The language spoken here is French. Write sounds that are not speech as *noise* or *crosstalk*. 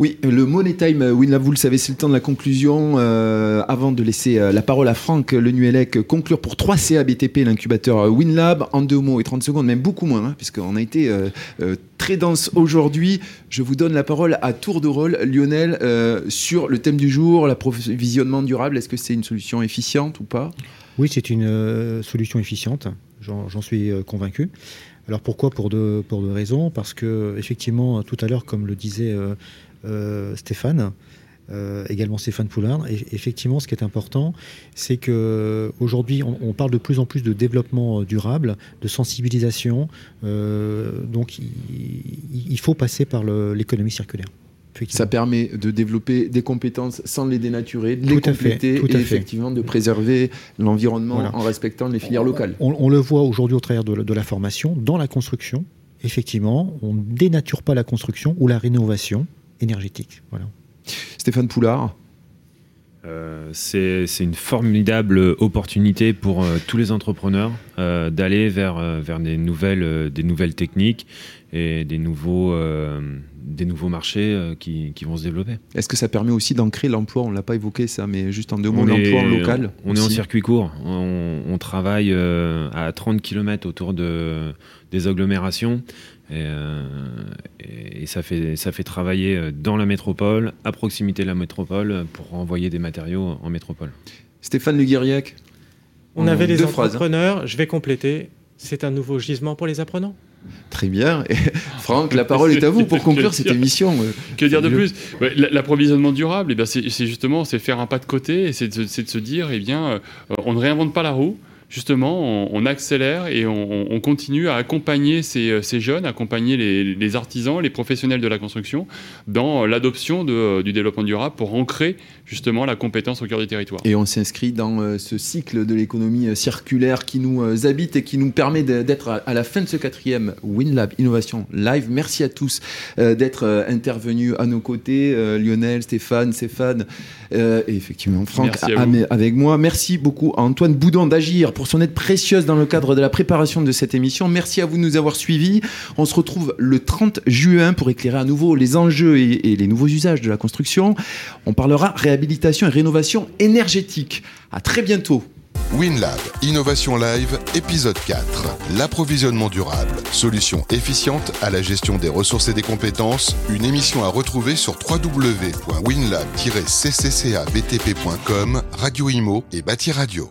Oui, le Money Time, Winlab, vous le savez, c'est le temps de la conclusion. Euh, avant de laisser euh, la parole à Franck Le Nuelec, conclure pour 3 CA BTP, l'incubateur euh, Winlab, en deux mots et 30 secondes, même beaucoup moins, hein, puisqu'on a été très dense aujourd'hui. Je vous donne la parole à tour de rôle, Lionel, sur le thème du jour, l'approvisionnement durable. Est-ce que c'est une solution efficiente ou pas? Oui, c'est une solution efficiente, j'en suis convaincu. Alors pourquoi? Pour deux, pour deux raisons Parce que effectivement, tout à l'heure, comme le disait euh, Stéphane. Euh, également Stéphane Poulard. Et effectivement, ce qui est important, c'est que aujourd'hui, on, parle de plus en plus de développement durable, de sensibilisation. Euh, donc, il, faut passer par l'économie circulaire. Ça permet de développer des compétences sans les dénaturer, de les compléter et effectivement de préserver l'environnement en respectant les filières locales. On, le voit aujourd'hui au travers de, de, la formation, dans la construction. Effectivement, on ne dénature pas la construction ou la rénovation énergétique. Voilà. Stéphane Poulard euh, c'est une formidable opportunité pour euh, tous les entrepreneurs euh, d'aller vers, vers des, nouvelles, des nouvelles techniques et des nouveaux, des nouveaux marchés qui, qui, vont se développer. Est-ce que ça permet aussi d'ancrer l'emploi? On ne l'a pas évoqué ça, mais juste en deux mots, l'emploi local On est en circuit court. On, on travaille à 30 km autour de, des agglomérations. Euh, et, ça, fait, ça fait travailler euh, dans la métropole, à proximité de la métropole, pour envoyer des matériaux en métropole. Stéphane Le Guiriac On avait les hein. entrepreneurs, je vais compléter. C'est un nouveau gisement pour les apprenants. Très bien. Et Franck, la parole est à vous pour *laughs* conclure cette émission. Que dire de plus? L'approvisionnement durable, eh c'est justement c'est faire un pas de côté et c'est de, de, se dire, eh bien, euh, on ne réinvente pas la roue justement, on, accélère et on, continue à accompagner ces, ces jeunes, accompagner les, artisans, les professionnels de la construction dans l'adoption du développement durable pour ancrer justement la compétence au cœur du territoire. Et on s'inscrit dans euh, ce cycle de l'économie euh, circulaire qui nous euh, habite et qui nous permet d'être à la fin de ce quatrième WinLab Innovation Live. Merci à tous d'être intervenus à nos côtés, Lionel, Stéphane, Stéphane et effectivement Franck avec moi. Merci beaucoup à Antoine Boudon d'Agir pour son aide précieuse dans le cadre de la préparation de cette émission. Merci à vous de nous avoir suivis. On se retrouve le 30 juin pour éclairer à nouveau les enjeux et, les nouveaux usages de la construction. On parlera réhabilitation et rénovation énergétique. À très bientôt. WinLab, Innovation Live, épisode 4. L'approvisionnement durable, solution efficiente à la gestion des ressources et des compétences. Une émission à retrouver sur www.winlab-cccabtp.com, Radio Imo et Bâti Radio.